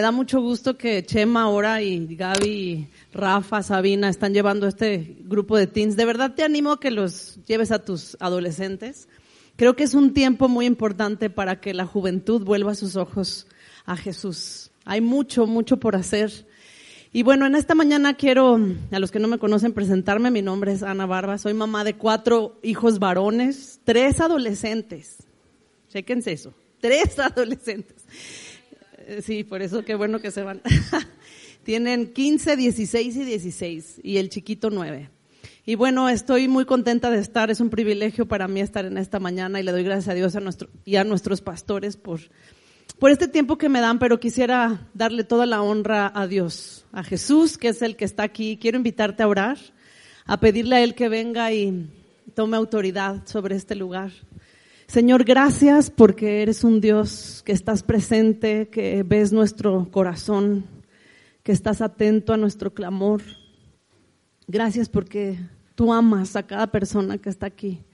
Me da mucho gusto que Chema ahora y Gaby, Rafa, Sabina están llevando este grupo de teens. De verdad te animo a que los lleves a tus adolescentes. Creo que es un tiempo muy importante para que la juventud vuelva sus ojos a Jesús. Hay mucho, mucho por hacer. Y bueno, en esta mañana quiero, a los que no me conocen, presentarme. Mi nombre es Ana Barba. Soy mamá de cuatro hijos varones, tres adolescentes. Chéquense eso. Tres adolescentes. Eh, sí, por eso qué bueno que se van. Tienen 15, 16 y 16 y el chiquito 9. Y bueno, estoy muy contenta de estar, es un privilegio para mí estar en esta mañana y le doy gracias a Dios a nuestro, y a nuestros pastores por, por este tiempo que me dan, pero quisiera darle toda la honra a Dios, a Jesús, que es el que está aquí. Quiero invitarte a orar, a pedirle a Él que venga y tome autoridad sobre este lugar. Señor, gracias porque eres un Dios que estás presente, que ves nuestro corazón, que estás atento a nuestro clamor. Gracias porque tú amas a cada persona que está aquí.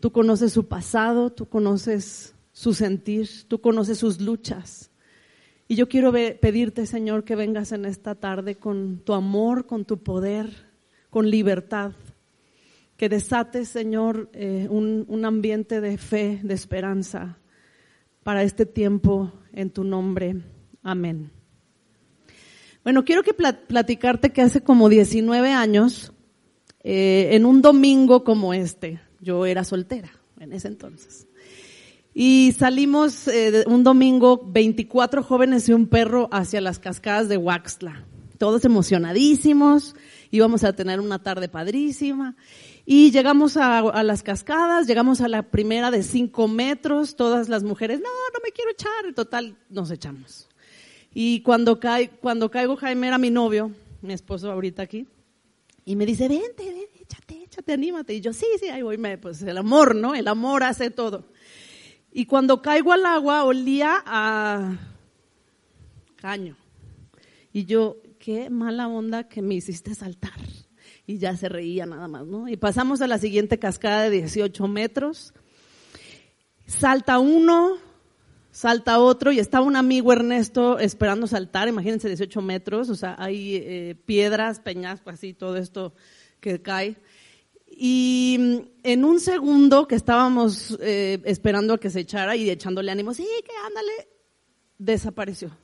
Tú conoces su pasado, tú conoces su sentir, tú conoces sus luchas. Y yo quiero pedirte, Señor, que vengas en esta tarde con tu amor, con tu poder, con libertad que desates, Señor, eh, un, un ambiente de fe, de esperanza para este tiempo en tu nombre. Amén. Bueno, quiero que platicarte que hace como 19 años, eh, en un domingo como este, yo era soltera en ese entonces. Y salimos eh, un domingo 24 jóvenes y un perro hacia las cascadas de Waxla. Todos emocionadísimos, íbamos a tener una tarde padrísima. Y llegamos a, las cascadas, llegamos a la primera de cinco metros, todas las mujeres, no, no me quiero echar, total nos echamos. Y cuando, cae, cuando caigo, Jaime era mi novio, mi esposo ahorita aquí, y me dice, vente, vente, échate, échate, anímate. Y yo, sí, sí, ahí voy, pues el amor, ¿no? El amor hace todo. Y cuando caigo al agua, olía a caño. Y yo, qué mala onda que me hiciste saltar y ya se reía nada más, ¿no? Y pasamos a la siguiente cascada de 18 metros. Salta uno, salta otro y está un amigo Ernesto esperando saltar, imagínense 18 metros, o sea, hay eh, piedras, peñascos, así, todo esto que cae. Y mm, en un segundo que estábamos eh, esperando a que se echara y echándole ánimo, sí, que ándale, desapareció.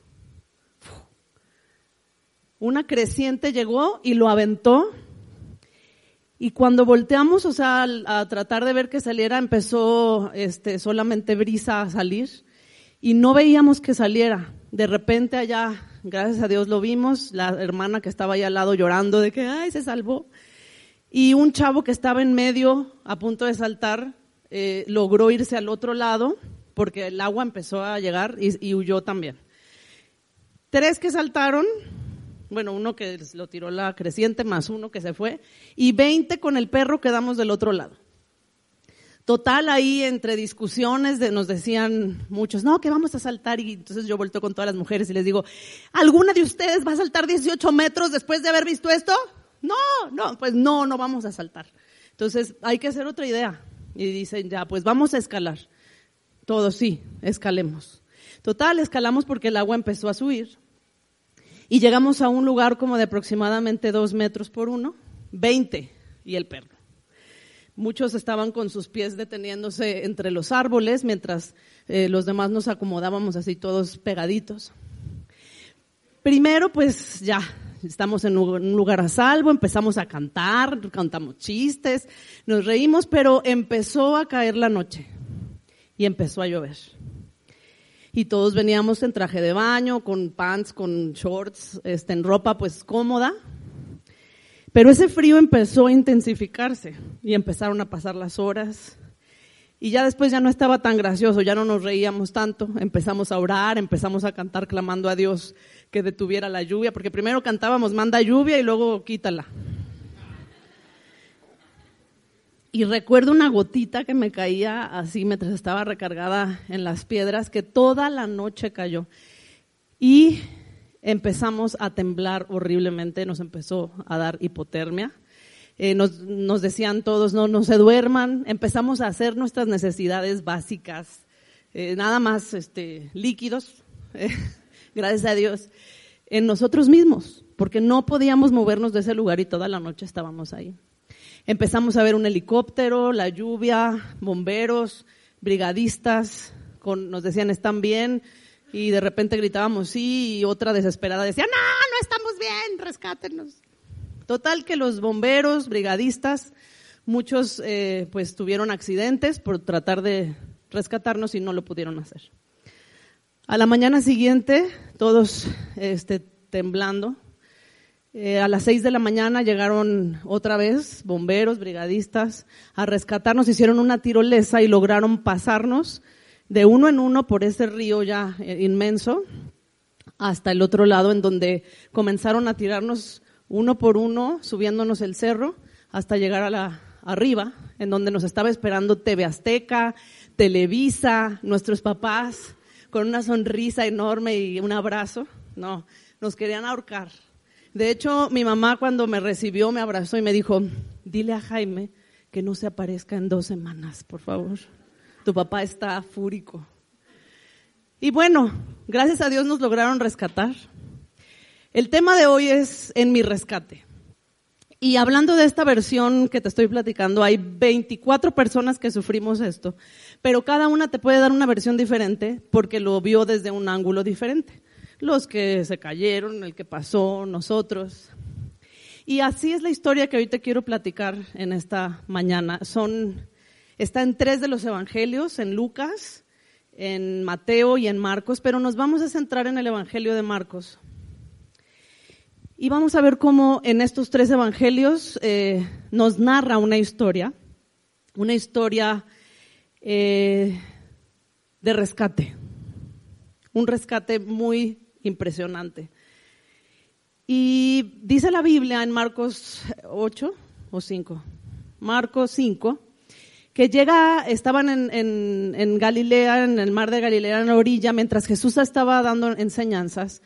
Una creciente llegó y lo aventó y cuando volteamos, o sea, a tratar de ver que saliera, empezó este, solamente brisa a salir y no veíamos que saliera. De repente allá, gracias a Dios lo vimos, la hermana que estaba ahí al lado llorando de que, ay, se salvó. Y un chavo que estaba en medio, a punto de saltar, eh, logró irse al otro lado porque el agua empezó a llegar y huyó también. Tres que saltaron, bueno, uno que lo tiró la creciente, más uno que se fue, y 20 con el perro quedamos del otro lado. Total, ahí entre discusiones de, nos decían muchos, no, que vamos a saltar, y entonces yo vuelto con todas las mujeres y les digo, ¿alguna de ustedes va a saltar 18 metros después de haber visto esto? No, no, pues no, no vamos a saltar. Entonces hay que hacer otra idea. Y dicen, ya, pues vamos a escalar. Todos sí, escalemos. Total, escalamos porque el agua empezó a subir. Y llegamos a un lugar como de aproximadamente dos metros por uno, 20 y el perro. Muchos estaban con sus pies deteniéndose entre los árboles mientras eh, los demás nos acomodábamos así todos pegaditos. Primero, pues ya, estamos en un lugar a salvo, empezamos a cantar, cantamos chistes, nos reímos, pero empezó a caer la noche y empezó a llover y todos veníamos en traje de baño, con pants, con shorts, este, en ropa pues cómoda. Pero ese frío empezó a intensificarse y empezaron a pasar las horas. Y ya después ya no estaba tan gracioso, ya no nos reíamos tanto. Empezamos a orar, empezamos a cantar clamando a Dios que detuviera la lluvia, porque primero cantábamos manda lluvia y luego quítala. Y recuerdo una gotita que me caía así mientras estaba recargada en las piedras, que toda la noche cayó. Y empezamos a temblar horriblemente, nos empezó a dar hipotermia. Eh, nos, decían todos, no, no se duerman. Empezamos a hacer nuestras necesidades básicas, eh, nada más este, líquidos. gracias a Dios, en nosotros mismos, porque no podíamos movernos de ese lugar y toda la noche estábamos ahí. Empezamos a ver un helicóptero, la lluvia, bomberos, brigadistas, nos decían están bien, y de repente gritábamos sí, y otra desesperada decía, no, no estamos bien, rescátenos. Total que los bomberos, brigadistas, muchos eh, pues tuvieron accidentes por tratar de rescatarnos y no lo pudieron hacer. A la mañana siguiente, todos este, temblando, eh, a las seis de la mañana llegaron otra vez bomberos, brigadistas, a rescatarnos, hicieron una tirolesa y lograron pasarnos de uno en uno por ese río ya eh, inmenso hasta el otro lado en donde comenzaron a tirarnos uno por uno, subiéndonos el cerro hasta llegar a la arriba, en donde nos estaba esperando TV Azteca, Televisa, nuestros papás, con una sonrisa enorme y un abrazo. No, nos querían ahorcar. De hecho, mi mamá cuando me recibió me abrazó y me dijo, dile a Jaime que no se aparezca en dos semanas, por favor. Tu papá está fúrico. Y bueno, gracias a Dios nos lograron rescatar. El tema de hoy es en mi rescate. Y hablando de esta versión que te estoy platicando, hay 24 personas que sufrimos esto, pero cada una te puede dar una versión diferente porque lo vio desde un ángulo diferente los que se cayeron, el que pasó, nosotros. Y así es la historia que hoy te quiero platicar en esta mañana. Son, está en tres de los evangelios, en Lucas, en Mateo y en Marcos, pero nos vamos a centrar en el evangelio de Marcos. Y vamos a ver cómo en estos tres evangelios eh, nos narra una historia, una historia eh, de rescate, un rescate muy impresionante. Y dice la Biblia en Marcos 8 o 5, Marcos 5, que llega, estaban en, en, Galilea, en el mar de Galilea, en la orilla, mientras Jesús estaba dando enseñanzas.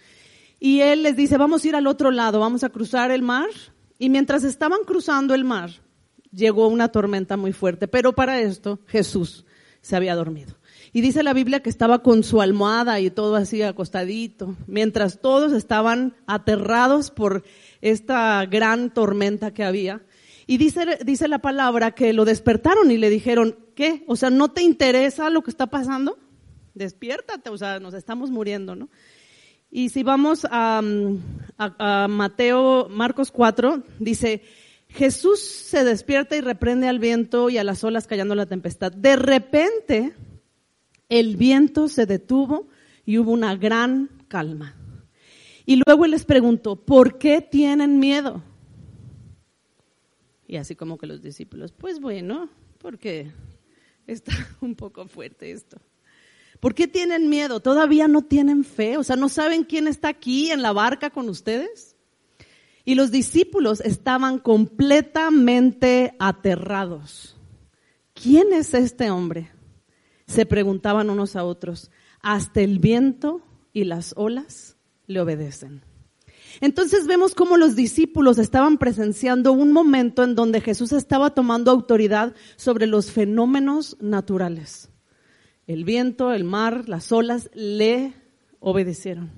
Y él les dice, vamos a ir al otro lado, vamos a cruzar el mar. Y mientras estaban cruzando el mar, llegó una tormenta muy fuerte. Pero para esto Jesús se había dormido. Y dice la Biblia que estaba con su almohada y todo así acostadito, mientras todos estaban aterrados por esta gran tormenta que había. Y dice, dice la palabra que lo despertaron y le dijeron, ¿qué? O sea, ¿no te interesa lo que está pasando? Despiértate, o sea, nos estamos muriendo, ¿no? Y si vamos a, a Mateo, Marcos 4, dice, Jesús se despierta y reprende al viento y a las olas callando la tempestad. De repente, el viento se detuvo y hubo una gran calma. Y luego él les preguntó, ¿por qué tienen miedo? Y así como que los discípulos, pues bueno, porque está un poco fuerte esto. ¿Por qué tienen miedo? ¿Todavía no tienen fe? O sea, ¿no saben quién está aquí en la barca con ustedes? Y los discípulos estaban completamente aterrados. ¿Quién es este hombre? Se preguntaban unos a otros, hasta el viento y las olas le obedecen. Entonces vemos cómo los discípulos estaban presenciando un momento en donde Jesús estaba tomando autoridad sobre los fenómenos naturales. El viento, el mar, las olas le obedecieron.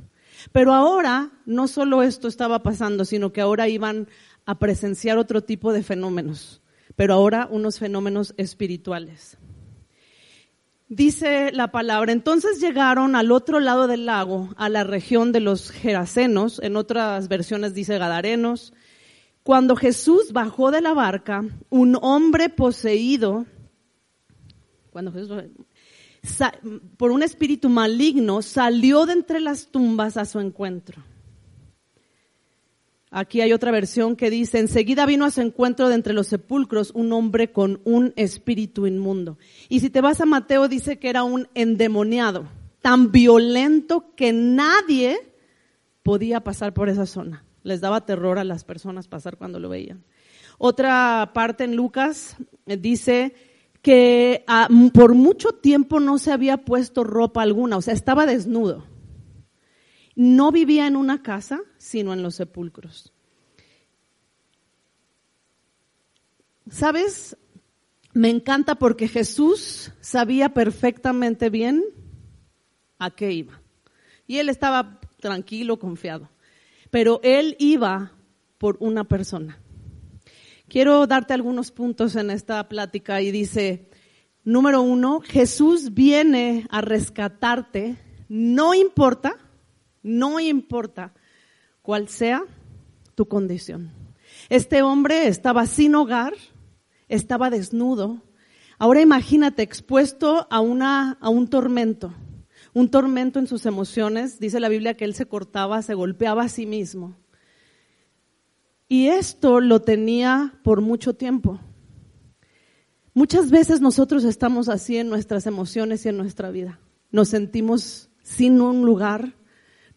Pero ahora no solo esto estaba pasando, sino que ahora iban a presenciar otro tipo de fenómenos, pero ahora unos fenómenos espirituales. Dice la palabra, entonces llegaron al otro lado del lago, a la región de los Gerasenos, en otras versiones dice Gadarenos. Cuando Jesús bajó de la barca, un hombre poseído, cuando Jesús, por un espíritu maligno, salió de entre las tumbas a su encuentro. Aquí hay otra versión que dice, enseguida vino a su encuentro de entre los sepulcros un hombre con un espíritu inmundo. Y si te vas a Mateo dice que era un endemoniado, tan violento que nadie podía pasar por esa zona. Les daba terror a las personas pasar cuando lo veían. Otra parte en Lucas dice que ah, por mucho tiempo no se había puesto ropa alguna, o sea, estaba desnudo no vivía en una casa, sino en los sepulcros. ¿Sabes? Me encanta porque Jesús sabía perfectamente bien a qué iba. Y él estaba tranquilo, confiado. Pero él iba por una persona. Quiero darte algunos puntos en esta plática y dice, número uno, Jesús viene a rescatarte, no importa, no importa cuál sea tu condición. Este hombre estaba sin hogar, estaba desnudo. Ahora imagínate expuesto a, una, a un tormento, un tormento en sus emociones. Dice la Biblia que él se cortaba, se golpeaba a sí mismo. Y esto lo tenía por mucho tiempo. Muchas veces nosotros estamos así en nuestras emociones y en nuestra vida. Nos sentimos sin un lugar,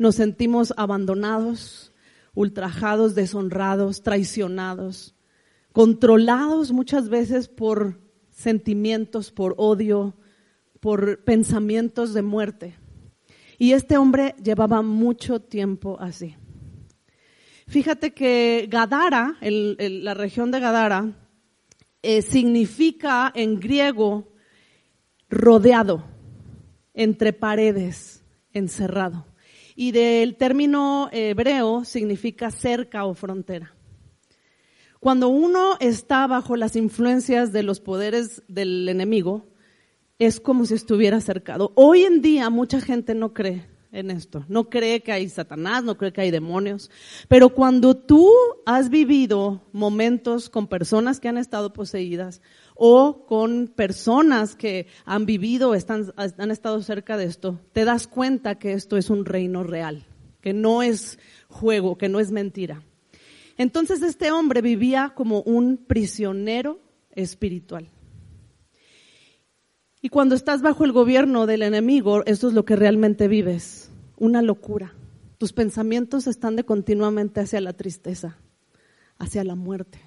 nos sentimos abandonados, ultrajados, deshonrados, traicionados, controlados muchas veces por sentimientos, por odio, por pensamientos de muerte. Y este hombre llevaba mucho tiempo así. Fíjate que Gadara, la región de Gadara, eh, significa en griego rodeado, entre paredes, encerrado. Y del término hebreo significa cerca o frontera. Cuando uno está bajo las influencias de los poderes del enemigo, es como si estuviera cercado. Hoy en día mucha gente no cree en esto. No cree que hay Satanás, no cree que hay demonios. Pero cuando tú has vivido momentos con personas que han estado poseídas o con personas que han vivido, están, han estado cerca de esto, te das cuenta que esto es un reino real, que no es juego, que no es mentira. Entonces este hombre vivía como un prisionero espiritual. Y cuando estás bajo el gobierno del enemigo, eso es lo que realmente vives, una locura. Tus pensamientos están de continuamente hacia la tristeza, hacia la muerte.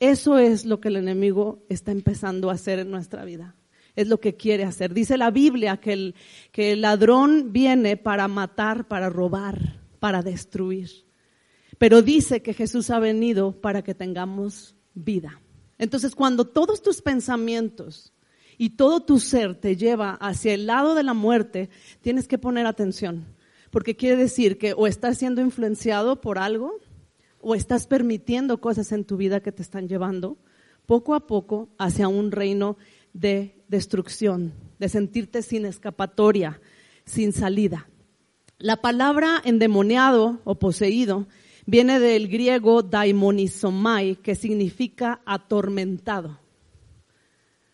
Eso es lo que el enemigo está empezando a hacer en nuestra vida. Es lo que quiere hacer. Dice la Biblia que el, que el ladrón viene para matar, para robar, para destruir. Pero dice que Jesús ha venido para que tengamos vida. Entonces, cuando todos tus pensamientos y todo tu ser te lleva hacia el lado de la muerte, tienes que poner atención, porque quiere decir que o estás siendo influenciado por algo o estás permitiendo cosas en tu vida que te están llevando poco a poco hacia un reino de destrucción, de sentirte sin escapatoria, sin salida. La palabra endemoniado o poseído viene del griego daimonizomai, que significa atormentado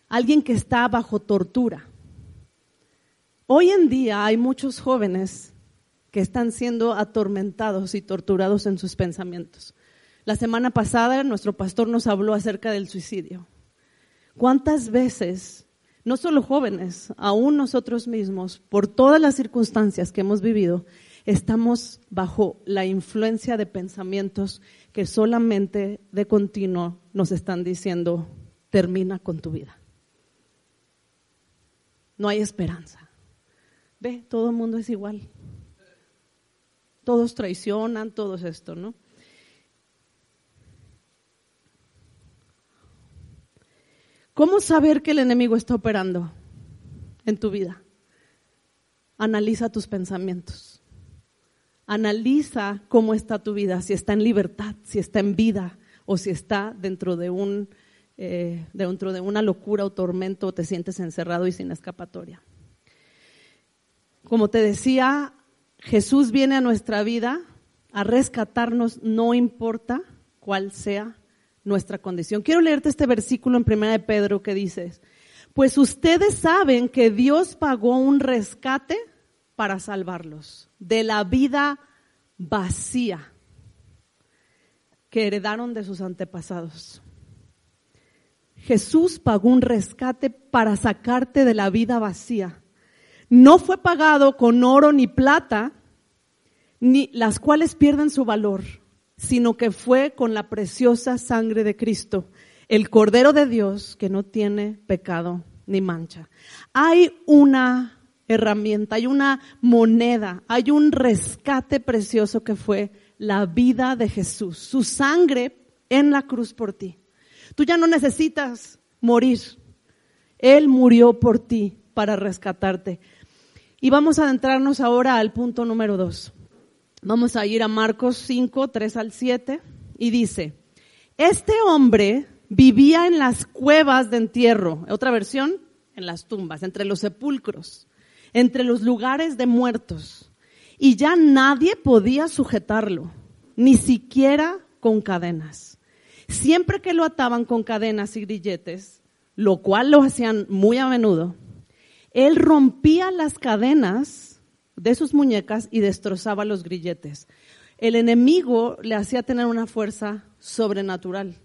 alguien que está bajo tortura. Hoy en día hay muchos jóvenes que están siendo atormentados y torturados en sus pensamientos. La semana pasada nuestro pastor nos habló acerca del suicidio. ¿Cuántas veces, no solo jóvenes, aún nosotros mismos, por todas las circunstancias que hemos vivido, estamos bajo la influencia de pensamientos que solamente de continuo nos están diciendo, termina con tu vida? No hay esperanza. Ve, todo el mundo es igual. Todos traicionan, todos esto, ¿no? ¿Cómo saber que el enemigo está operando en tu vida? Analiza tus pensamientos. Analiza cómo está tu vida, si está en libertad, si está en vida o si está dentro de un eh, dentro de una locura o tormento te sientes encerrado y sin escapatoria. Como te decía, Jesús viene a nuestra vida a rescatarnos, no importa cuál sea nuestra condición. Quiero leerte este versículo en Primera de Pedro que dice, pues ustedes saben que Dios pagó un rescate para salvarlos de la vida vacía que heredaron de sus antepasados. Jesús pagó un rescate para sacarte de la vida vacía. No fue pagado con oro ni plata, ni las cuales pierden su valor, sino que fue con la preciosa sangre de Cristo, el Cordero de Dios que no tiene pecado ni mancha. Hay una herramienta, hay una moneda, hay un rescate precioso que fue la vida de Jesús, su sangre en la cruz por ti. Tú ya no necesitas morir. Él murió por ti para rescatarte. Y vamos a adentrarnos ahora al punto número dos. Vamos a ir a Marcos 5, 3 al 7 y dice, este hombre vivía en las cuevas de entierro, otra versión, en las tumbas, entre los sepulcros, entre los lugares de muertos, y ya nadie podía sujetarlo, ni siquiera con cadenas. Siempre que lo ataban con cadenas y grilletes, lo cual lo hacían muy a menudo, él rompía las cadenas de sus muñecas y destrozaba los grilletes. El enemigo le hacía tener una fuerza sobrenatural.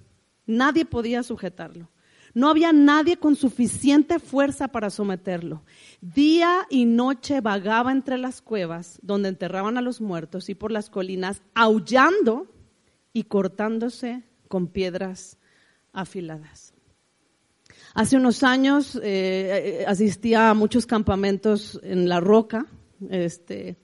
Nadie podía sujetarlo. No había nadie con suficiente fuerza para someterlo. Día y noche vagaba entre las cuevas donde enterraban a los muertos y por las colinas, aullando y cortándose con piedras afiladas. Hace unos años eh, asistía a muchos campamentos en La Roca, este,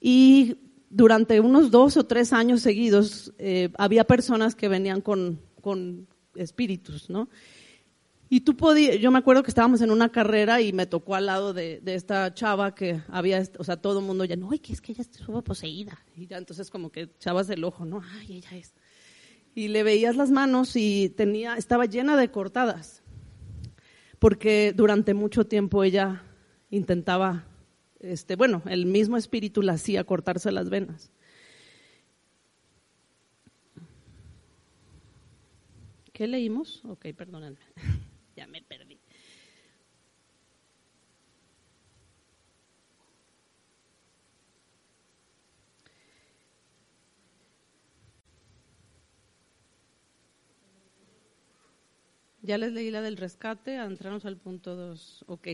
y durante unos dos o tres años seguidos eh, había personas que venían con, con espíritus, ¿no? Y tú podías, yo me acuerdo que estábamos en una carrera y me tocó al lado de, de esta chava que había, o sea, todo el mundo ya, no, que es que ella estuvo poseída. Y ya entonces como que echabas el ojo, ¿no? Ay, ella es. Y le veías las manos y tenía, estaba llena de cortadas porque durante mucho tiempo ella intentaba, este, bueno, el mismo espíritu la hacía cortarse las venas. ¿Qué leímos? Ok, perdónenme, ya me perdí. Ya les leí la del rescate, entramos al punto 2. Ok.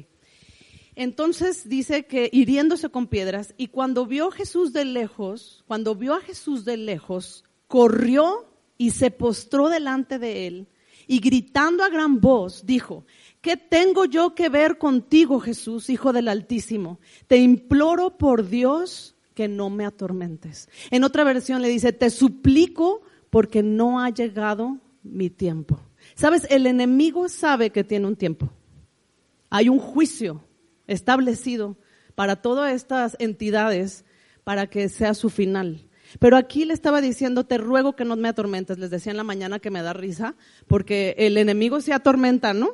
Entonces dice que hiriéndose con piedras, y cuando vio Jesús de lejos, cuando vio a Jesús de lejos, corrió y se postró delante de él, y gritando a gran voz, dijo, ¿qué tengo yo que ver contigo, Jesús, Hijo del Altísimo? Te imploro por Dios que no me atormentes. En otra versión le dice, te suplico porque no ha llegado mi tiempo. Sabes, el enemigo sabe que tiene un tiempo. Hay un juicio establecido para todas estas entidades para que sea su final. Pero aquí le estaba diciendo, te ruego que no me atormentes. Les decía en la mañana que me da risa, porque el enemigo se atormenta, ¿no?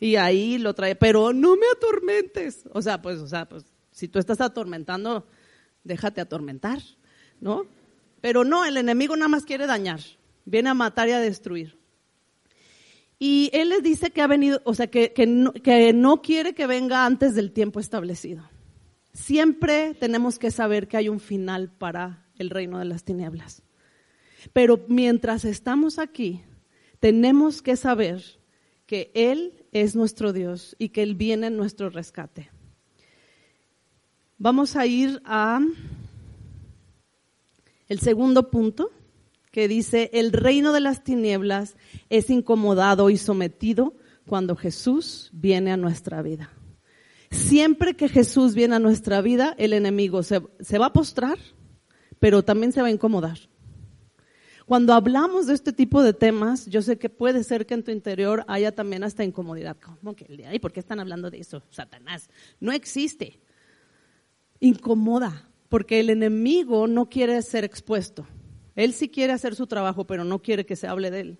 Y ahí lo trae, pero no me atormentes. O sea, pues, o sea, pues, si tú estás atormentando, déjate atormentar, ¿no? Pero no, el enemigo nada más quiere dañar, viene a matar y a destruir. Y él les dice que ha venido, o sea, que, no, que no quiere que venga antes del tiempo establecido. Siempre tenemos que saber que hay un final para el reino de las tinieblas. Pero mientras estamos aquí, tenemos que saber que Él es nuestro Dios y que Él viene en nuestro rescate. Vamos a ir a el segundo punto que dice, el reino de las tinieblas es incomodado y sometido cuando Jesús viene a nuestra vida. Siempre que Jesús viene a nuestra vida, el enemigo se, se va a postrar, pero también se va a incomodar. Cuando hablamos de este tipo de temas, yo sé que puede ser que en tu interior haya también hasta incomodidad. ¿Cómo que de ¿Por qué están hablando de eso? Satanás. No existe. Incomoda, porque el enemigo no quiere ser expuesto. Él sí quiere hacer su trabajo, pero no quiere que se hable de él.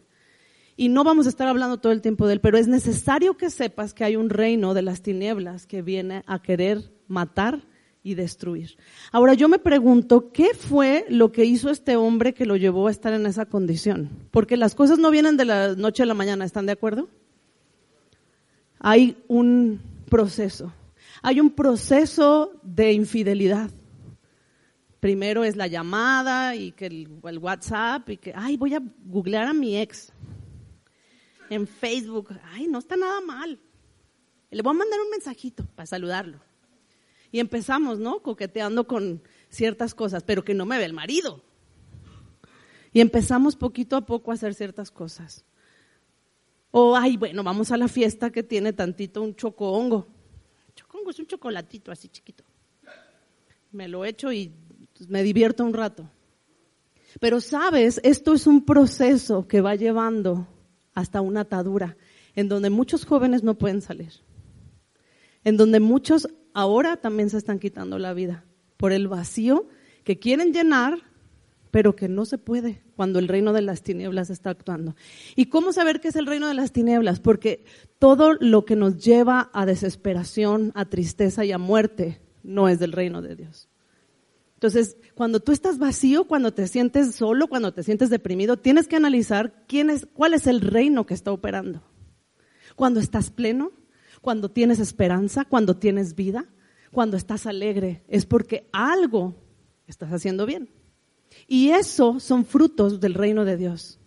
Y no vamos a estar hablando todo el tiempo de él, pero es necesario que sepas que hay un reino de las tinieblas que viene a querer matar y destruir. Ahora yo me pregunto, ¿qué fue lo que hizo este hombre que lo llevó a estar en esa condición? Porque las cosas no vienen de la noche a la mañana, ¿están de acuerdo? Hay un proceso. Hay un proceso de infidelidad primero es la llamada y que el, WhatsApp y que, ay, voy a googlear a mi ex en Facebook. Ay, no está nada mal. Le voy a mandar un mensajito para saludarlo. Y empezamos, ¿no? Coqueteando con ciertas cosas, pero que no me ve el marido. Y empezamos poquito a poco a hacer ciertas cosas. O, ay, bueno, vamos a la fiesta que tiene tantito un chocongo. Chocongo es un chocolatito así chiquito. Me lo echo y me divierto un rato. Pero sabes, esto es un proceso que va llevando hasta una atadura, en donde muchos jóvenes no pueden salir, en donde muchos ahora también se están quitando la vida por el vacío que quieren llenar, pero que no se puede cuando el reino de las tinieblas está actuando. ¿Y cómo saber qué es el reino de las tinieblas? Porque todo lo que nos lleva a desesperación, a tristeza y a muerte no es del reino de Dios. Entonces, cuando tú estás vacío, cuando te sientes solo, cuando te sientes deprimido, tienes que analizar quién es, cuál es el reino que está operando. Cuando estás pleno, cuando tienes esperanza, cuando tienes vida, cuando estás alegre, es porque algo estás haciendo bien. Y eso son frutos del reino de Dios.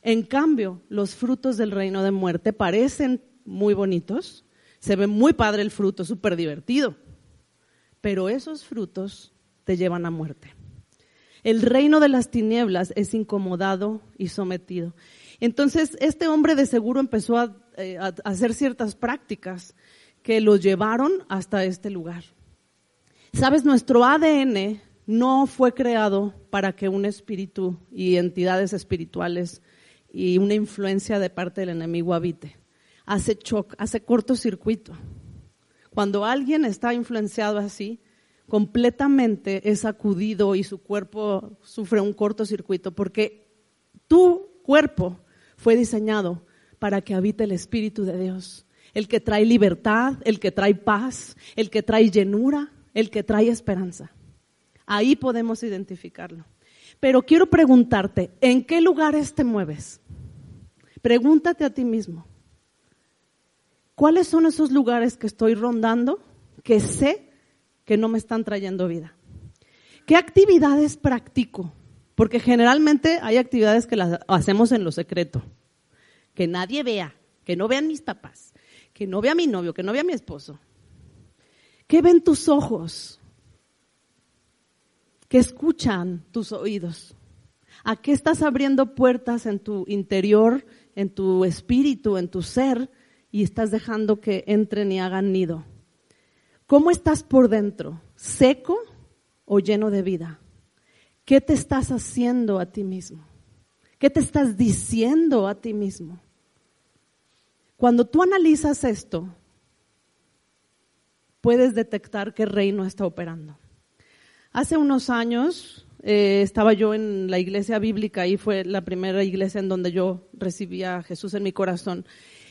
En cambio, los frutos del reino de muerte parecen muy bonitos, se ve muy padre el fruto, súper divertido, pero esos frutos te llevan a muerte. El reino de las tinieblas es incomodado y sometido. Entonces, este hombre de seguro empezó a, eh, hacer ciertas prácticas que lo llevaron hasta este lugar. Sabes, nuestro ADN no fue creado para que un espíritu y entidades espirituales y una influencia de parte del enemigo habite. Hace shock, hace cortocircuito. Cuando alguien está influenciado así, completamente es sacudido y su cuerpo sufre un cortocircuito porque tu cuerpo fue diseñado para que habite el Espíritu de Dios, el que trae libertad, el que trae paz, el que trae llenura, el que trae esperanza. Ahí podemos identificarlo. Pero quiero preguntarte, ¿en qué lugares te mueves? Pregúntate a ti mismo. ¿Cuáles son esos lugares que estoy rondando que sé que no me están trayendo vida. ¿Qué actividades practico? Porque generalmente hay actividades que las hacemos en lo secreto. Que nadie vea, que no vean mis papás, que no vea mi novio, que no vea mi esposo. ¿Qué ven tus ojos? ¿Qué escuchan tus oídos? ¿A qué estás abriendo puertas en tu interior, en tu espíritu, en tu ser y estás dejando que entren y hagan nido? ¿Cómo estás por dentro? ¿Seco o lleno de vida? ¿Qué te estás haciendo a ti mismo? ¿Qué te estás diciendo a ti mismo? Cuando tú analizas esto, puedes detectar qué reino está operando. Hace unos años eh, estaba yo en la iglesia bíblica y fue la primera iglesia en donde yo recibí a Jesús en mi corazón.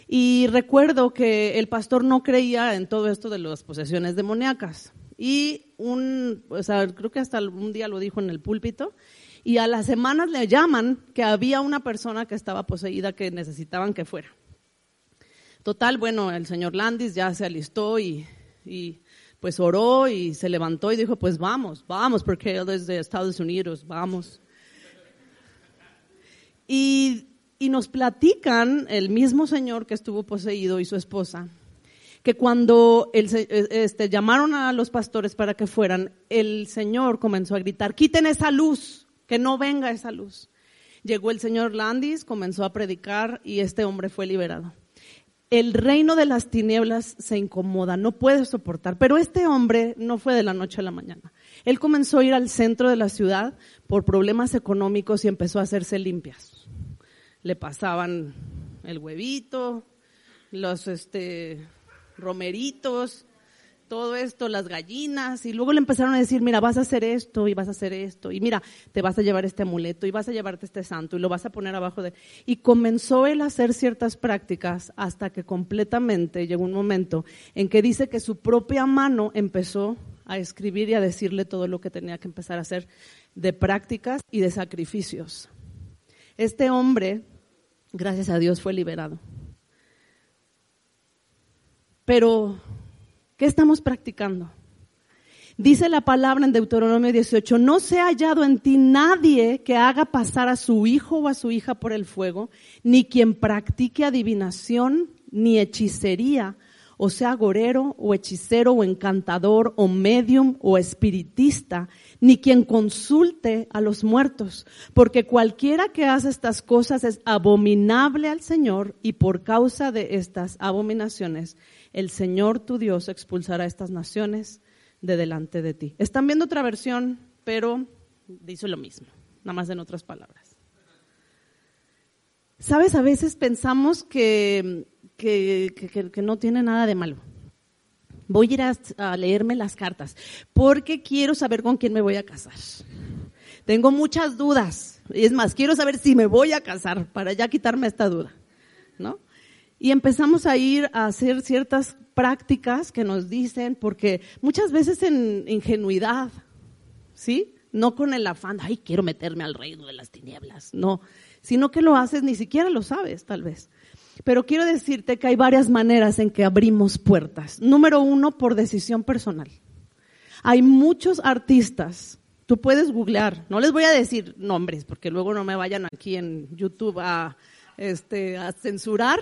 Y recuerdo que el pastor no creía en todo esto de las posesiones demoníacas. Y un, o sea, creo que hasta un día lo dijo en el púlpito. Y a las semanas le llaman que había una persona que estaba poseída que necesitaban que fuera. Total, bueno, el señor Landis ya se alistó y, y pues oró y se levantó y dijo, pues vamos, vamos, porque él es de Estados Unidos, vamos. Y y nos platican el mismo señor que estuvo poseído y su esposa, que cuando el, este, llamaron a los pastores para que fueran, el señor comenzó a gritar, quiten esa luz, que no venga esa luz. Llegó el señor Landis, comenzó a predicar y este hombre fue liberado. El reino de las tinieblas se incomoda, no puede soportar, pero este hombre no fue de la noche a la mañana. Él comenzó a ir al centro de la ciudad por problemas económicos y empezó a hacerse limpias le pasaban el huevito, los este, romeritos, todo esto, las gallinas, y luego le empezaron a decir, mira, vas a hacer esto y vas a hacer esto, y mira, te vas a llevar este amuleto y vas a llevarte este santo y lo vas a poner abajo de... Y comenzó él a hacer ciertas prácticas hasta que completamente llegó un momento en que dice que su propia mano empezó a escribir y a decirle todo lo que tenía que empezar a hacer de prácticas y de sacrificios. Este hombre gracias a Dios fue liberado. Pero, ¿qué estamos practicando? Dice la palabra en Deuteronomio 18, no se ha hallado en ti nadie que haga pasar a su hijo o a su hija por el fuego, ni quien practique adivinación, ni hechicería, o sea, gorero o hechicero o encantador o medium o espiritista, ni quien consulte a los muertos, porque cualquiera que hace estas cosas es abominable al Señor y por causa de estas abominaciones el Señor tu Dios expulsará a estas naciones de delante de ti. Están viendo otra versión, pero dice lo mismo, nada más en otras palabras. Sabes, a veces pensamos que, que, que no tiene nada de malo voy a ir a, leerme las cartas porque quiero saber con quién me voy a casar. Tengo muchas dudas. Es más, quiero saber si me voy a casar para ya quitarme esta duda, ¿no? Y empezamos a ir a hacer ciertas prácticas que nos dicen, porque muchas veces en ingenuidad, ¿sí? No con el afán, ay, quiero meterme al reino de las tinieblas, no, sino que lo haces, ni siquiera lo sabes, tal vez. Pero quiero decirte que hay varias maneras en que abrimos puertas. Número uno, por decisión personal. Hay muchos artistas, tú puedes googlear, no les voy a decir nombres porque luego no me vayan aquí en YouTube a, este, a censurar,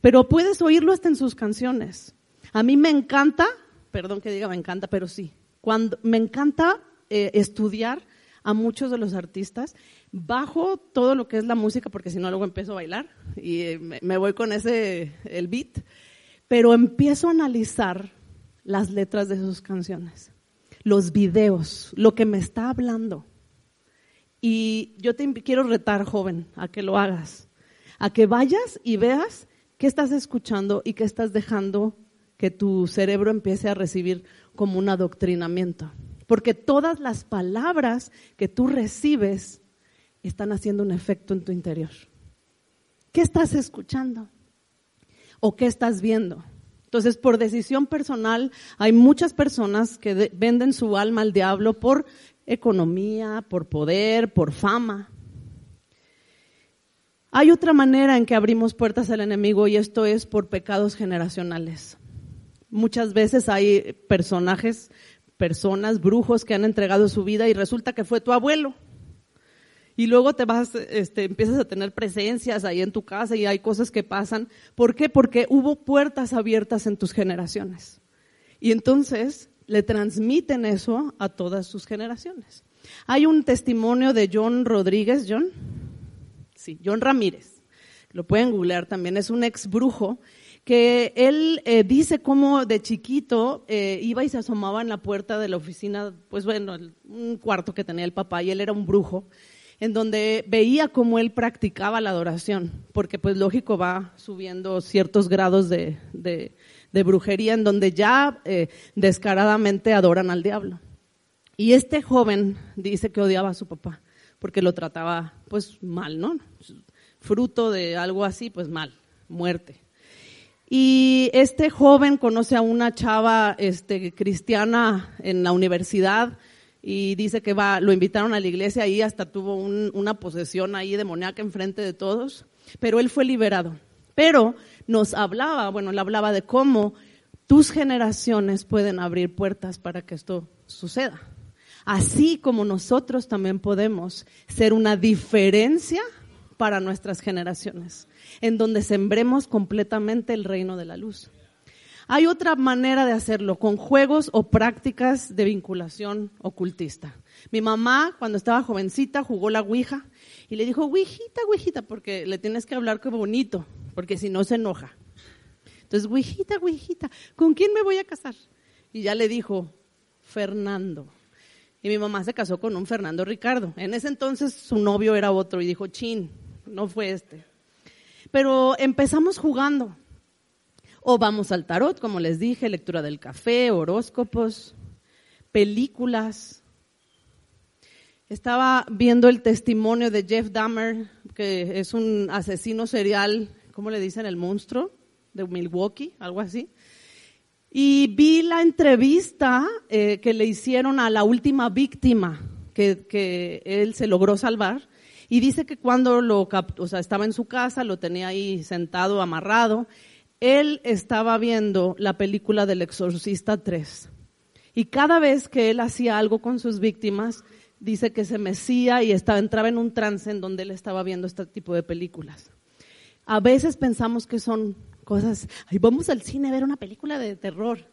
pero puedes oírlo hasta en sus canciones. A mí me encanta, perdón que diga me encanta, pero sí, cuando me encanta eh, estudiar a muchos de los artistas bajo todo lo que es la música, porque si no luego empiezo a bailar y eh, me, voy con ese, el beat, pero empiezo a analizar las letras de sus canciones, los videos, lo que me está hablando. Y yo te quiero retar, joven, a que lo hagas, a que vayas y veas qué estás escuchando y qué estás dejando que tu cerebro empiece a recibir como un adoctrinamiento. Porque todas las palabras que tú recibes están haciendo un efecto en tu interior. ¿Qué estás escuchando? ¿O qué estás viendo? Entonces, por decisión personal, hay muchas personas que venden su alma al diablo por economía, por poder, por fama. Hay otra manera en que abrimos puertas al enemigo y esto es por pecados generacionales. Muchas veces hay personajes, personas, brujos que han entregado su vida y resulta que fue tu abuelo y luego te vas, este, empiezas a tener presencias ahí en tu casa y hay cosas que pasan. ¿Por qué? Porque hubo puertas abiertas en tus generaciones. Y entonces le transmiten eso a todas sus generaciones. Hay un testimonio de John Rodríguez, John, sí, John Ramírez, lo pueden googlear también, es un ex brujo que él eh, dice cómo de chiquito eh, iba y se asomaba en la puerta de la oficina, pues bueno, un cuarto que tenía el papá y él era un brujo en donde veía cómo él practicaba la adoración, porque pues lógico va subiendo ciertos grados de, brujería en donde ya eh, descaradamente adoran al diablo. Y este joven dice que odiaba a su papá, porque lo trataba pues mal, ¿no? Fruto de algo así, pues mal, muerte. Y este joven conoce a una chava este, cristiana en la universidad, y dice que va, lo invitaron a la iglesia y hasta tuvo una posesión ahí demoníaca enfrente de todos, pero él fue liberado. Pero nos hablaba, bueno, él hablaba de cómo tus generaciones pueden abrir puertas para que esto suceda. Así como nosotros también podemos ser una diferencia para nuestras generaciones, en donde sembremos completamente el reino de la luz. Hay otra manera de hacerlo, con juegos o prácticas de vinculación ocultista. Mi mamá, cuando estaba jovencita, jugó la Ouija y le dijo, Ouijita, Ouijita, porque le tienes que hablar que bonito, porque si no se enoja. Entonces, Ouijita, Ouijita, ¿con quién me voy a casar? Y ya le dijo, Fernando. Y mi mamá se casó con un Fernando Ricardo. En ese entonces su novio era otro y dijo, chin, no fue este. Pero empezamos jugando. O vamos al tarot, como les dije, lectura del café, horóscopos, películas. Estaba viendo el testimonio de Jeff Dahmer, que es un asesino serial, ¿cómo le dicen? El monstruo de Milwaukee, algo así. Y vi la entrevista eh, que le hicieron a la última víctima que, que, él se logró salvar. Y dice que cuando lo, o sea, estaba en su casa, lo tenía ahí sentado, amarrado, él estaba viendo la película del Exorcista 3. Y cada vez que él hacía algo con sus víctimas, dice que se mecía y estaba, entraba en un trance en donde él estaba viendo este tipo de películas. A veces pensamos que son cosas, ay, vamos al cine a ver una película de terror.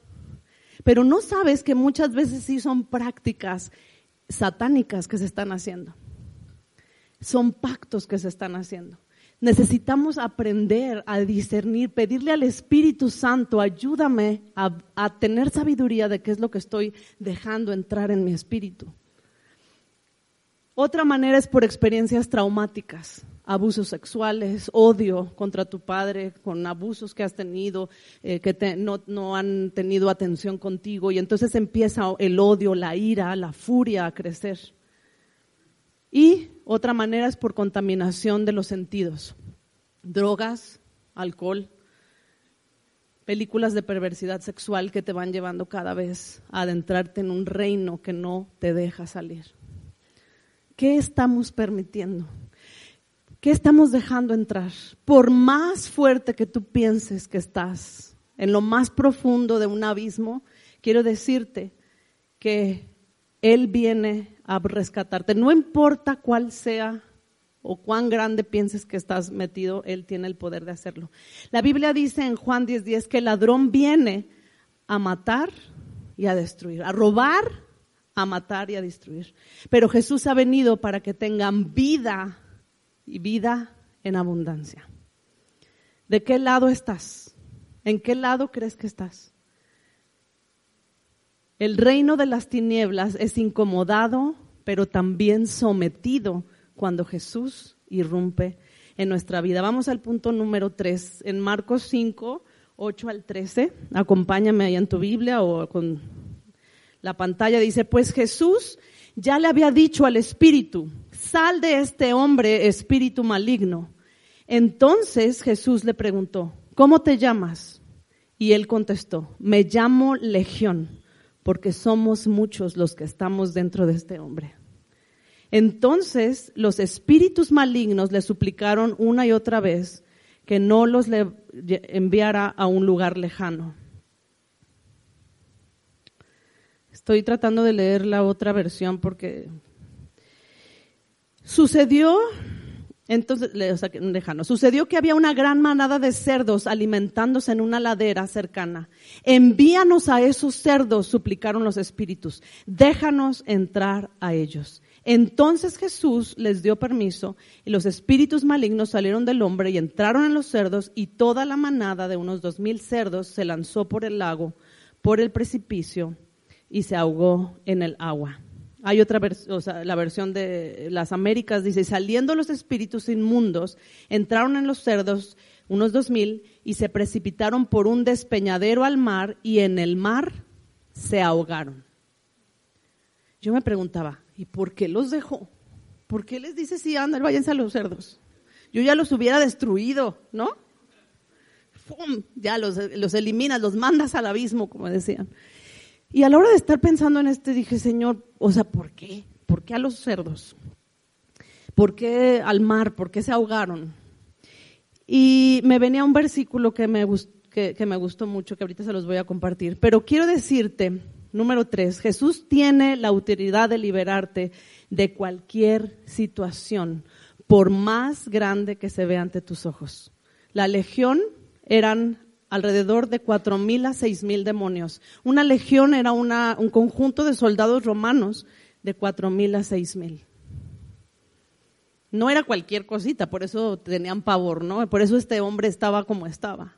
Pero no sabes que muchas veces sí son prácticas satánicas que se están haciendo. Son pactos que se están haciendo. Necesitamos aprender a discernir, pedirle al Espíritu Santo, ayúdame a, tener sabiduría de qué es lo que estoy dejando entrar en mi espíritu. Otra manera es por experiencias traumáticas. abusos sexuales, odio contra tu padre, con abusos que has tenido, eh, que no, no han tenido atención contigo, y entonces empieza el odio, la ira, la furia a crecer. Y otra manera es por contaminación de los sentidos, drogas, alcohol, películas de perversidad sexual que te van llevando cada vez a adentrarte en un reino que no te deja salir. ¿Qué estamos permitiendo? ¿Qué estamos dejando entrar? Por más fuerte que tú pienses que estás en lo más profundo de un abismo, quiero decirte que Él viene a rescatarte. No importa cuál sea o cuán grande pienses que estás metido, Él tiene el poder de hacerlo. La Biblia dice en Juan 10:10 que el ladrón viene a matar y a destruir, a robar, a matar y a destruir. Pero Jesús ha venido para que tengan vida y vida en abundancia. ¿De qué lado estás? ¿En qué lado crees que estás? El reino de las tinieblas es incomodado, pero también sometido cuando Jesús irrumpe en nuestra vida. Vamos al punto número 3, en Marcos 5, 8 al 13. Acompáñame ahí en tu Biblia o con la pantalla. Dice, pues Jesús ya le había dicho al espíritu, sal de este hombre, espíritu maligno. Entonces Jesús le preguntó, ¿cómo te llamas? Y él contestó, me llamo Legión, porque somos muchos los que estamos dentro de este hombre. Entonces los espíritus malignos le suplicaron una y otra vez que no los enviara a un lugar lejano. Estoy tratando de leer la otra versión porque Sucedió, entonces, o sucedió que había una gran manada de cerdos alimentándose en una ladera cercana. Envíanos a esos cerdos, suplicaron los espíritus. Déjanos entrar a ellos. Entonces Jesús les dio permiso y los espíritus malignos salieron del hombre y entraron en los cerdos y toda la manada de unos dos mil cerdos se lanzó por el lago, por el precipicio y se ahogó en el agua. Hay otra versión, o sea, la versión de las Américas dice, saliendo los espíritus inmundos, entraron en los cerdos, unos dos mil, y se precipitaron por un despeñadero al mar y en el mar se ahogaron. Yo me preguntaba, ¿y por qué los dejó? ¿Por qué les dice, sí, anda, váyanse a los cerdos? Yo ya los hubiera destruido, ¿no? ¡Fum! Ya los, los eliminas, los mandas al abismo, como decían. Y a la hora de estar pensando en este, dije, Señor, o sea, ¿por qué? ¿Por qué a los cerdos? ¿Por qué al mar? ¿Por qué se ahogaron? Y me venía un versículo que me, que, me gustó mucho, que ahorita se los voy a compartir. Pero quiero decirte, número tres, Jesús tiene la autoridad de liberarte de cualquier situación, por más grande que se vea ante tus ojos. La legión eran alrededor de cuatro mil a seis mil demonios. Una legión era una, un conjunto de soldados romanos de cuatro mil a seis mil. No era cualquier cosita, por eso tenían pavor, ¿no? Por eso este hombre estaba como estaba.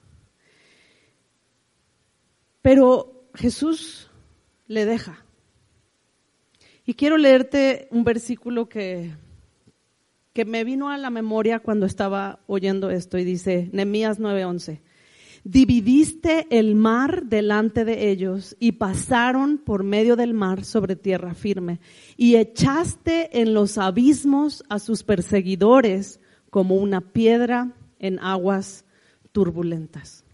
Pero Jesús le deja. Y quiero leerte un versículo que, que me vino a la memoria cuando estaba oyendo esto y dice, Nehemías 9:11 dividiste el mar delante de ellos y pasaron por medio del mar sobre tierra firme y echaste en los abismos a sus perseguidores como una piedra en aguas turbulentas.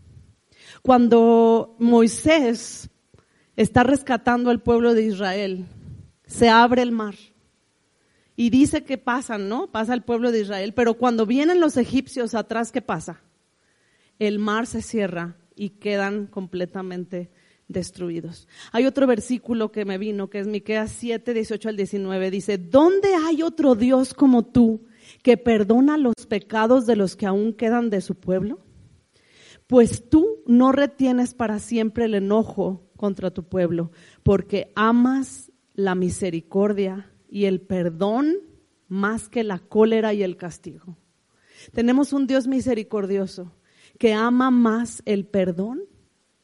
Cuando Moisés está rescatando al pueblo de Israel, se abre el mar. Y dice que pasan, ¿no? Pasa el pueblo de Israel, pero cuando vienen los egipcios atrás, ¿qué pasa? El mar se cierra y quedan completamente destruidos. Hay otro versículo que me vino, que es Miqueas 7, 18 al 19, dice, ¿dónde hay otro Dios como tú que perdona los pecados de los que aún quedan de su pueblo? Pues tú no retienes para siempre el enojo contra tu pueblo, porque amas la misericordia y el perdón más que la cólera y el castigo. Tenemos un Dios misericordioso que ama más el perdón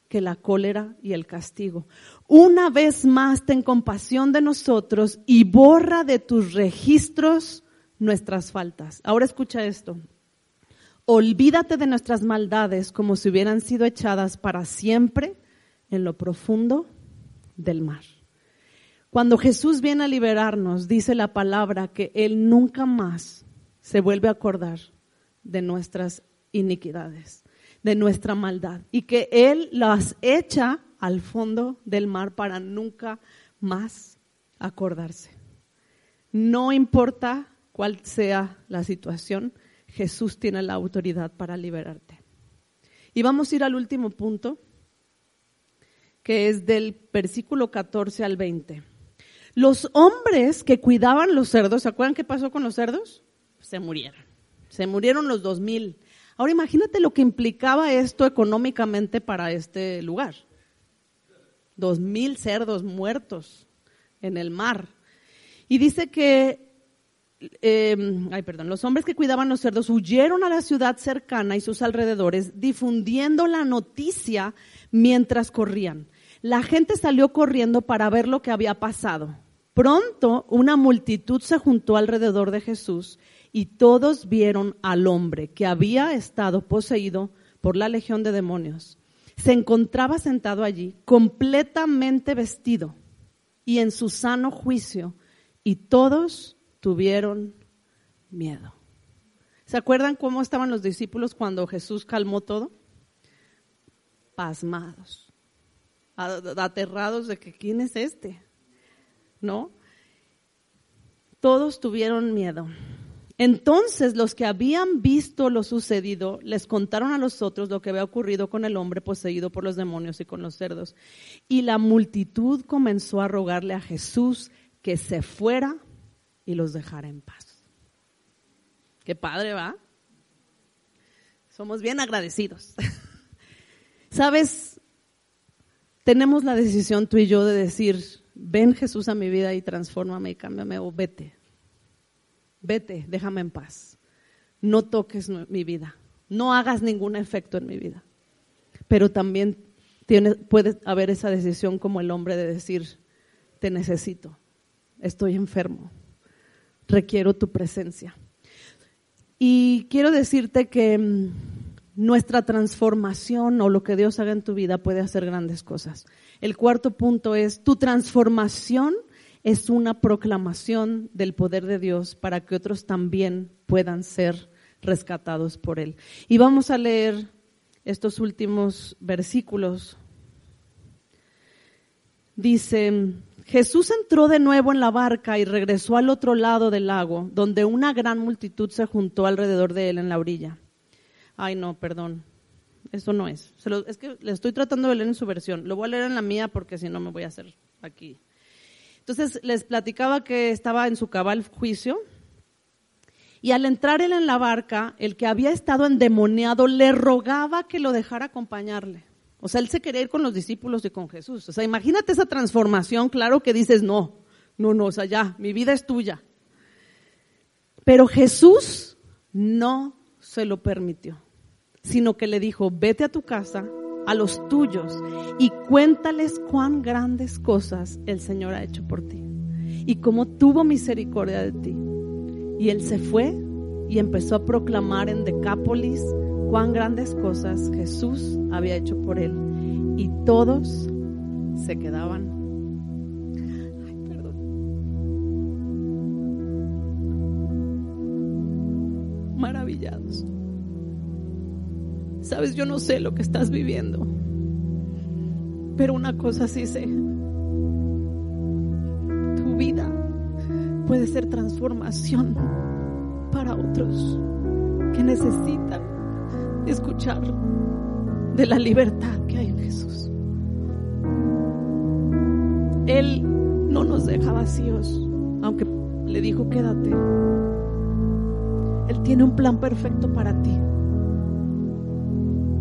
que la cólera y el castigo. Una vez más ten compasión de nosotros y borra de tus registros nuestras faltas. Ahora escucha esto. Olvídate de nuestras maldades como si hubieran sido echadas para siempre en lo profundo del mar. Cuando Jesús viene a liberarnos, dice la palabra que Él nunca más se vuelve a acordar de nuestras iniquidades, de nuestra maldad, y que Él las echa al fondo del mar para nunca más acordarse. No importa cuál sea la situación, Jesús tiene la autoridad para liberarte. Y vamos a ir al último punto, que es del versículo 14 al 20. Los hombres que cuidaban los cerdos, ¿se acuerdan qué pasó con los cerdos? Se murieron. Se murieron los dos mil. Ahora imagínate lo que implicaba esto económicamente para este lugar. Dos mil cerdos muertos en el mar. Y dice que, eh, ay, perdón, los hombres que cuidaban los cerdos huyeron a la ciudad cercana y sus alrededores, difundiendo la noticia mientras corrían. La gente salió corriendo para ver lo que había pasado. Pronto una multitud se juntó alrededor de Jesús y todos vieron al hombre que había estado poseído por la legión de demonios. Se encontraba sentado allí, completamente vestido y en su sano juicio, y todos tuvieron miedo. ¿Se acuerdan cómo estaban los discípulos cuando Jesús calmó todo? Pasmados, aterrados de que quién es este. ¿no? Todos tuvieron miedo. Entonces los que habían visto lo sucedido les contaron a los otros lo que había ocurrido con el hombre poseído por los demonios y con los cerdos. Y la multitud comenzó a rogarle a Jesús que se fuera y los dejara en paz. Qué padre, ¿va? Somos bien agradecidos. Sabes, tenemos la decisión tú y yo de decir, ven Jesús a mi vida y transfórmame y cámbiame o vete. Vete, déjame en paz. No toques mi vida. No hagas ningún efecto en mi vida. Pero también tiene, puede haber esa decisión como el hombre de decir, te necesito, estoy enfermo, requiero tu presencia. Y quiero decirte que mm, nuestra transformación o lo que Dios haga en tu vida puede hacer grandes cosas. El cuarto punto es, tu transformación es una proclamación del poder de Dios para que otros también puedan ser rescatados por Él. Y vamos a leer estos últimos versículos. Dice, Jesús entró de nuevo en la barca y regresó al otro lado del lago, donde una gran multitud se juntó alrededor de él en la orilla ay no, perdón, esto no es. es que le estoy tratando de leer en su versión. Lo voy a leer en la mía porque si no me voy a hacer aquí. Entonces les platicaba que estaba en su cabal juicio y al entrar él en la barca, el que había estado endemoniado le rogaba que lo dejara acompañarle. O sea, él se quería ir con los discípulos y con Jesús. O sea, imagínate esa transformación, claro que dices, no, no, no, o sea, ya, mi vida es tuya. Pero Jesús no se lo permitió, sino que le dijo, vete a tu casa, a los tuyos, y cuéntales cuán grandes cosas el Señor ha hecho por ti y cómo tuvo misericordia de ti. Y él se fue y empezó a proclamar en Decápolis cuán grandes cosas Jesús había hecho por él. Y todos se quedaban. Ay, perdón. Maravillados. Sabes, yo no sé lo que estás viviendo, pero una cosa sí sé. Tu vida puede ser transformación para otros que necesitan escuchar de la libertad que hay en Jesús. Él no nos deja vacíos, aunque le dijo quédate. Él tiene un plan perfecto para ti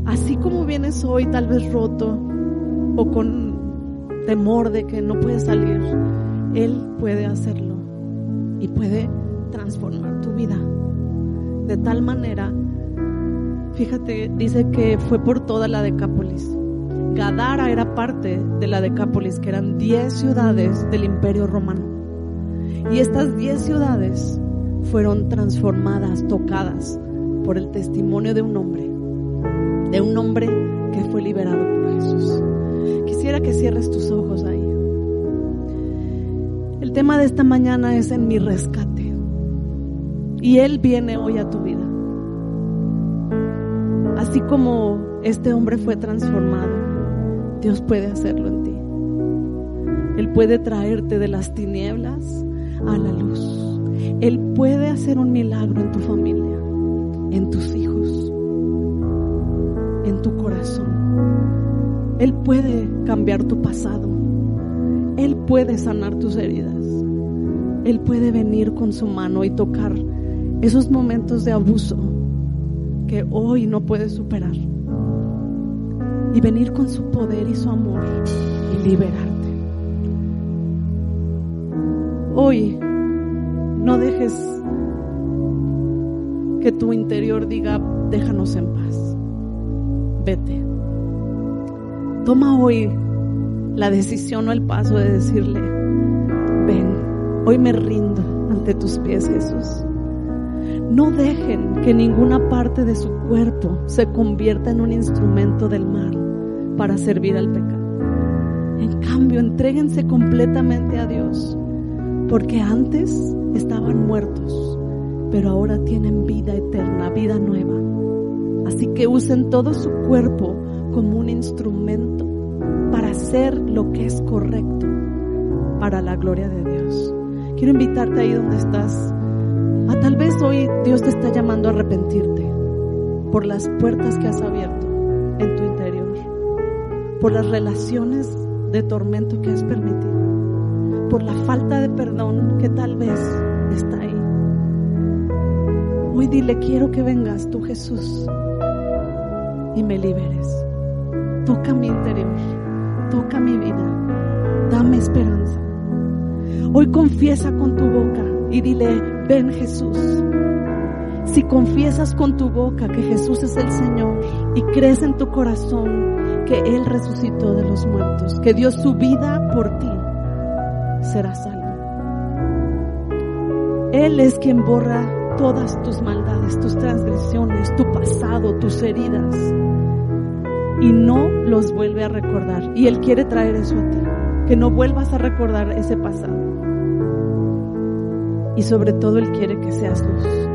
así como vienes hoy tal vez roto o con temor de que no puedes salir, Él puede hacerlo y puede transformar tu vida. De tal manera, fíjate, dice que fue por toda la Decápolis. Gadara era parte de la Decápolis, que eran 10 ciudades del Imperio Romano. Y estas 10 ciudades fueron transformadas, tocadas por el testimonio de un hombre, de un hombre que fue liberado por Jesús. Quisiera que cierres tus ojos ahí. El tema de esta mañana es en mi rescate. Y Él viene hoy a tu vida. Así como este hombre fue transformado, Dios puede hacerlo en ti. Él puede traerte de las tinieblas a la luz. Él puede hacer un milagro en tu familia, en tus hijos, Él puede cambiar tu pasado. Él puede sanar tus heridas. Él puede venir con su mano y tocar esos momentos de abuso que hoy no puedes superar. Y venir con su poder y su amor y liberarte. Hoy no dejes que tu interior diga, déjanos en paz. Vete. Toma hoy la decisión o el paso de decirle, ven, hoy me rindo ante tus pies, Jesús. No dejen que ninguna parte de su cuerpo se convierta en un instrumento del mal para servir al pecado. En cambio, entréguense completamente a Dios, porque antes estaban muertos, pero ahora tienen vida eterna, vida nueva. Así que usen todo su cuerpo como un instrumento para hacer lo que es correcto para la gloria de Dios. Quiero invitarte ahí donde estás. A tal vez hoy Dios te está llamando a arrepentirte por las puertas que has abierto en tu interior, por las relaciones de tormento que has permitido, por la falta de perdón que tal vez está ahí. Hoy dile, quiero que vengas tú Jesús y me liberes. Toca mi interior toca mi vida, dame esperanza. Hoy confiesa con tu boca y dile, ven Jesús. Si confiesas con tu boca que Jesús es el Señor y crees en tu corazón que Él resucitó de los muertos, que dio su vida por ti, serás salvo. Él es quien borra todas tus maldades, tus transgresiones, tu pasado, tus heridas y no los vuelve a recordar. Y Él quiere traer eso a ti, que no vuelvas a recordar ese pasado. Y sobre todo Él quiere que seas luz.